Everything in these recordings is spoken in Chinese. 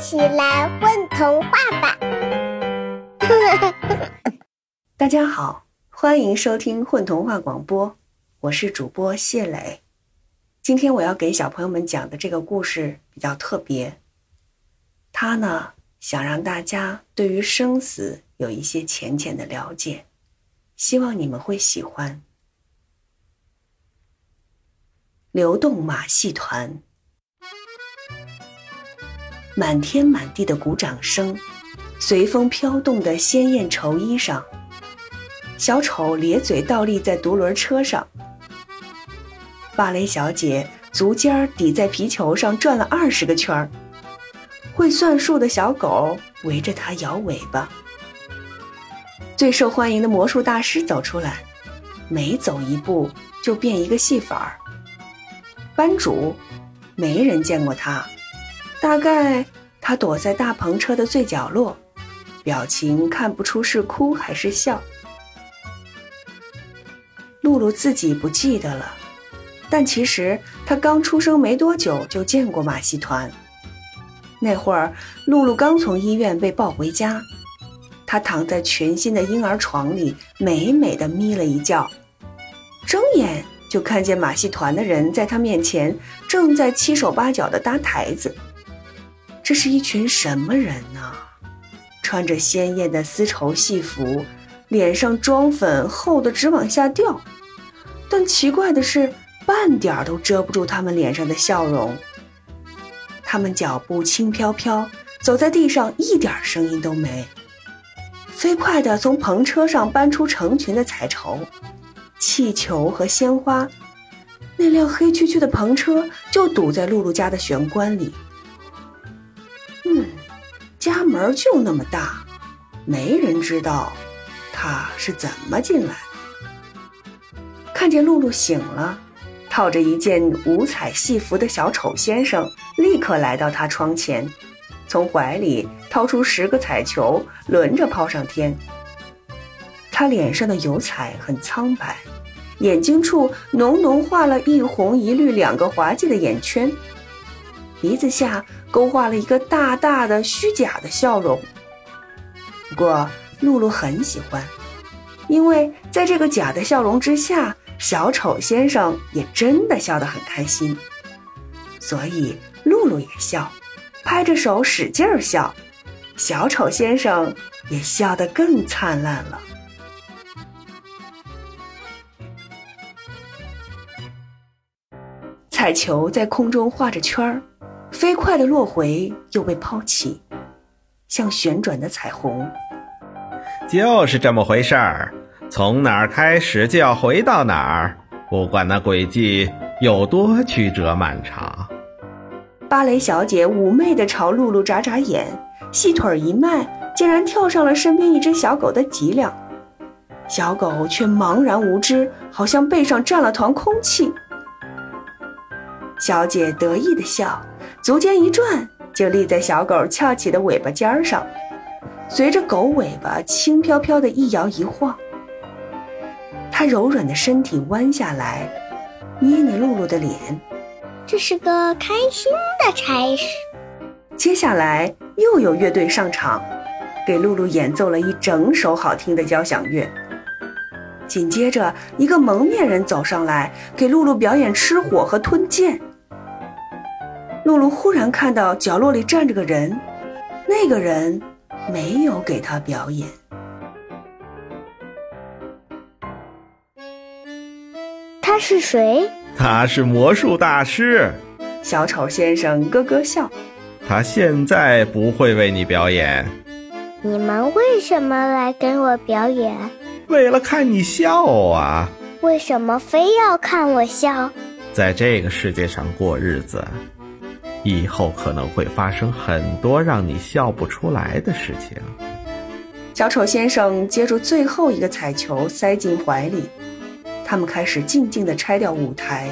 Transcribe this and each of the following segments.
起来混童话吧！大家好，欢迎收听混童话广播，我是主播谢磊。今天我要给小朋友们讲的这个故事比较特别，它呢想让大家对于生死有一些浅浅的了解，希望你们会喜欢。流动马戏团。满天满地的鼓掌声，随风飘动的鲜艳绸衣上，小丑咧嘴倒立在独轮车上。芭蕾小姐足尖儿抵在皮球上转了二十个圈儿，会算数的小狗围着它摇尾巴。最受欢迎的魔术大师走出来，每走一步就变一个戏法儿。班主，没人见过他。大概他躲在大篷车的最角落，表情看不出是哭还是笑。露露自己不记得了，但其实她刚出生没多久就见过马戏团。那会儿，露露刚从医院被抱回家，她躺在全新的婴儿床里，美美的眯了一觉，睁眼就看见马戏团的人在她面前正在七手八脚的搭台子。这是一群什么人呢？穿着鲜艳的丝绸戏服，脸上妆粉厚的直往下掉，但奇怪的是，半点都遮不住他们脸上的笑容。他们脚步轻飘飘，走在地上一点声音都没，飞快地从篷车上搬出成群的彩绸、气球和鲜花。那辆黑黢黢的篷车就堵在露露家的玄关里。家门就那么大，没人知道他是怎么进来。看见露露醒了，套着一件五彩戏服的小丑先生立刻来到他窗前，从怀里掏出十个彩球，轮着抛上天。他脸上的油彩很苍白，眼睛处浓浓画了一红一绿两个滑稽的眼圈。鼻子下勾画了一个大大的虚假的笑容。不过露露很喜欢，因为在这个假的笑容之下，小丑先生也真的笑得很开心。所以露露也笑，拍着手使劲儿笑，小丑先生也笑得更灿烂了。彩球在空中画着圈儿。飞快地落回，又被抛起，像旋转的彩虹。就是这么回事儿，从哪儿开始就要回到哪儿，不管那轨迹有多曲折漫长。芭蕾小姐妩媚地朝露露眨眨眼，细腿一迈，竟然跳上了身边一只小狗的脊梁。小狗却茫然无知，好像背上站了团空气。小姐得意地笑。足尖一转，就立在小狗翘起的尾巴尖上，随着狗尾巴轻飘飘的一摇一晃，它柔软的身体弯下来，捏捏露露的脸。这是个开心的差事。接下来又有乐队上场，给露露演奏了一整首好听的交响乐。紧接着，一个蒙面人走上来，给露露表演吃火和吞剑。露露忽然看到角落里站着个人，那个人没有给她表演。他是谁？他是魔术大师。小丑先生咯咯笑。他现在不会为你表演。你们为什么来给我表演？为了看你笑啊。为什么非要看我笑？在这个世界上过日子。以后可能会发生很多让你笑不出来的事情。小丑先生接住最后一个彩球，塞进怀里。他们开始静静地拆掉舞台，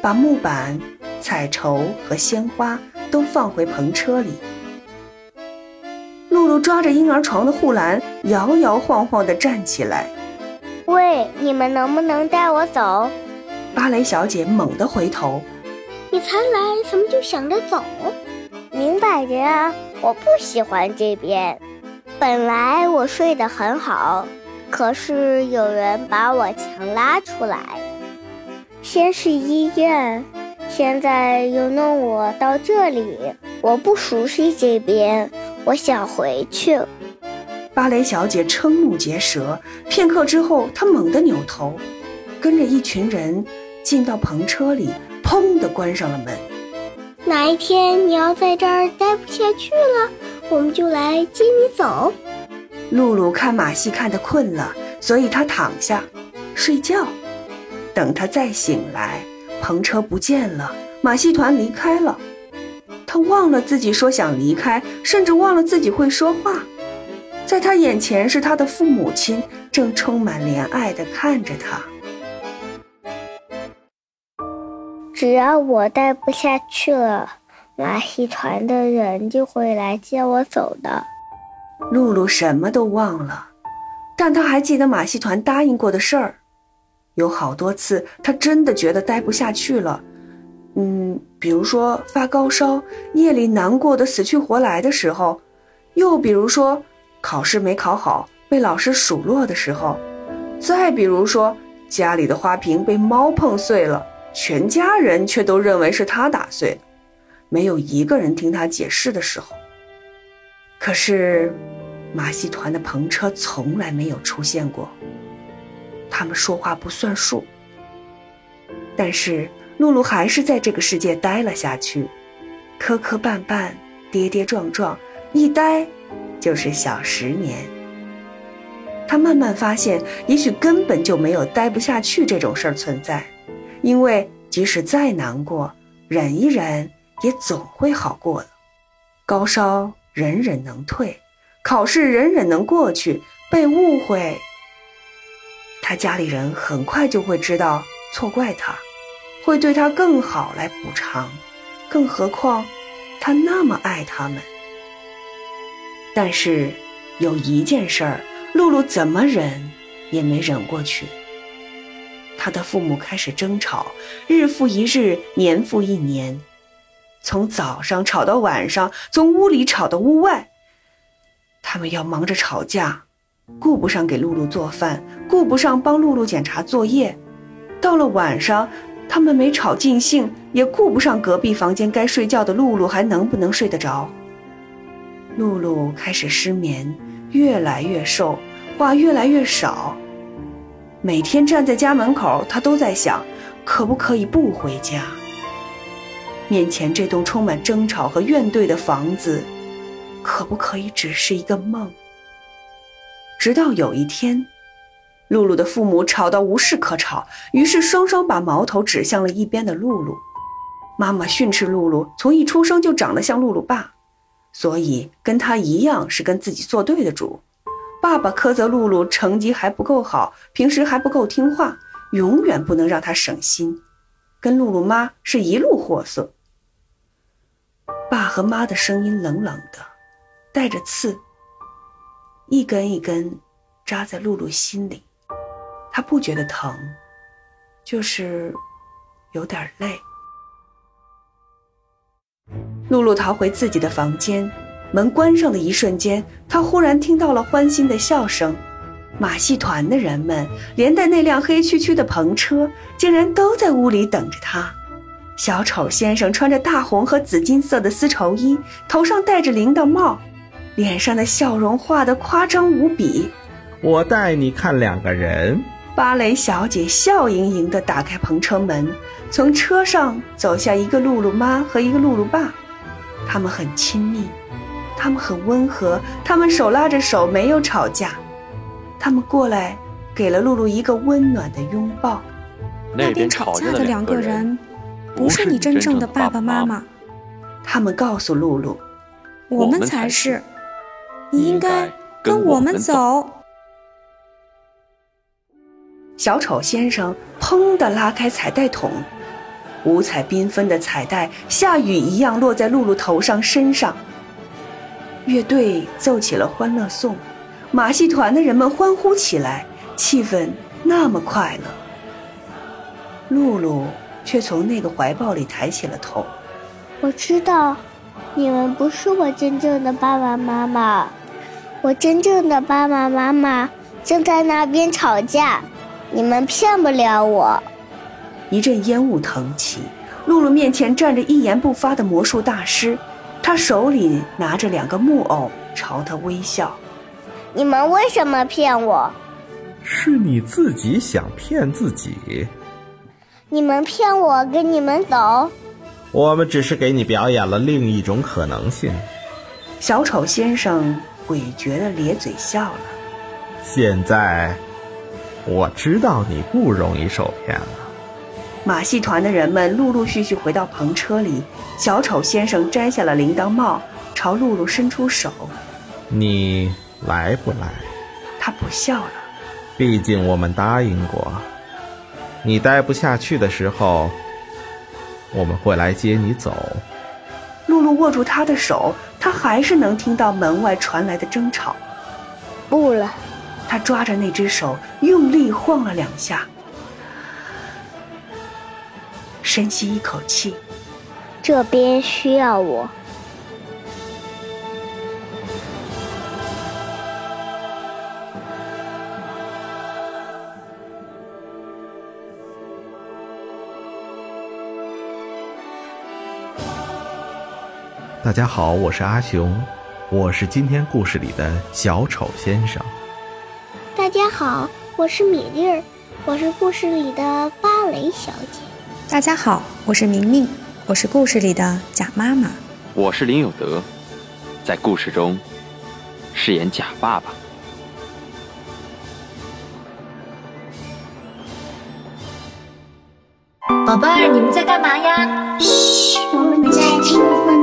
把木板、彩绸和鲜花都放回篷车里。露露抓着婴儿床的护栏，摇摇晃晃地站起来。喂，你们能不能带我走？芭蕾小姐猛地回头。你才来，怎么就想着走？明摆着啊，我不喜欢这边。本来我睡得很好，可是有人把我强拉出来。先是医院，现在又弄我到这里，我不熟悉这边，我想回去。芭蕾小姐瞠目结舌，片刻之后，她猛地扭头，跟着一群人进到篷车里，砰地关上了门。哪一天你要在这儿待不下去了，我们就来接你走。露露看马戏看得困了，所以她躺下睡觉。等她再醒来，篷车不见了，马戏团离开了。她忘了自己说想离开，甚至忘了自己会说话。在她眼前是她的父母亲，正充满怜爱地看着她。只要我待不下去了，马戏团的人就会来接我走的。露露什么都忘了，但她还记得马戏团答应过的事儿。有好多次，她真的觉得待不下去了。嗯，比如说发高烧、夜里难过的死去活来的时候，又比如说考试没考好被老师数落的时候，再比如说家里的花瓶被猫碰碎了，全家人却都认为是他打碎的，没有一个人听他解释的时候。可是。马戏团的篷车从来没有出现过，他们说话不算数。但是露露还是在这个世界待了下去，磕磕绊绊，跌跌撞撞，一待就是小十年。她慢慢发现，也许根本就没有待不下去这种事儿存在，因为即使再难过，忍一忍也总会好过的。高烧忍忍能退。考试忍忍能过去，被误会，他家里人很快就会知道错怪他，会对他更好来补偿。更何况，他那么爱他们。但是有一件事儿，露露怎么忍也没忍过去。他的父母开始争吵，日复一日，年复一年，从早上吵到晚上，从屋里吵到屋外。他们要忙着吵架，顾不上给露露做饭，顾不上帮露露检查作业。到了晚上，他们没吵尽兴，也顾不上隔壁房间该睡觉的露露还能不能睡得着。露露开始失眠，越来越瘦，话越来越少。每天站在家门口，她都在想，可不可以不回家？面前这栋充满争吵和怨怼的房子。可不可以只是一个梦？直到有一天，露露的父母吵到无事可吵，于是双双把矛头指向了一边的露露。妈妈训斥露露，从一出生就长得像露露爸，所以跟他一样是跟自己作对的主。爸爸苛责露露成绩还不够好，平时还不够听话，永远不能让她省心。跟露露妈是一路货色。爸和妈的声音冷冷的。带着刺，一根一根扎在露露心里。她不觉得疼，就是有点累。露露逃回自己的房间，门关上的一瞬间，他忽然听到了欢欣的笑声。马戏团的人们，连带那辆黑黢黢的篷车，竟然都在屋里等着他。小丑先生穿着大红和紫金色的丝绸衣，头上戴着铃铛帽。脸上的笑容画得夸张无比。我带你看两个人。芭蕾小姐笑盈盈地打开篷车门，从车上走下一个露露妈和一个露露爸。他们很亲密，他们很温和，他们手拉着手，没有吵架。他们过来，给了露露一个温暖的拥抱。那边吵架的两个人，不是你真正的爸爸妈妈。他们告诉露露，我们才是。你应该跟我们走。小丑先生砰的拉开彩带筒，五彩缤纷的彩带下雨一样落在露露头上身上。乐队奏起了欢乐颂，马戏团的人们欢呼起来，气氛那么快乐。露露却从那个怀抱里抬起了头。我知道，你们不是我真正的爸爸妈妈，我真正的爸爸妈妈正在那边吵架，你们骗不了我。一阵烟雾腾起，露露面前站着一言不发的魔术大师，他手里拿着两个木偶，朝他微笑。你们为什么骗我？是你自己想骗自己。你们骗我，跟你们走。我们只是给你表演了另一种可能性。小丑先生诡谲的咧嘴笑了。现在我知道你不容易受骗了。马戏团的人们陆陆续续回到篷车里。小丑先生摘下了铃铛帽，朝露露伸出手：“你来不来？”他不笑了。毕竟我们答应过，你待不下去的时候。我们会来接你走。露露握住他的手，他还是能听到门外传来的争吵。不了，他抓着那只手，用力晃了两下，深吸一口气。这边需要我。大家好，我是阿雄，我是今天故事里的小丑先生。大家好，我是米粒儿，我是故事里的芭蕾小姐。大家好，我是明明，我是故事里的假妈妈。我是林有德，在故事中饰演假爸爸。宝贝儿，你们在干嘛呀？嘘，我们在听。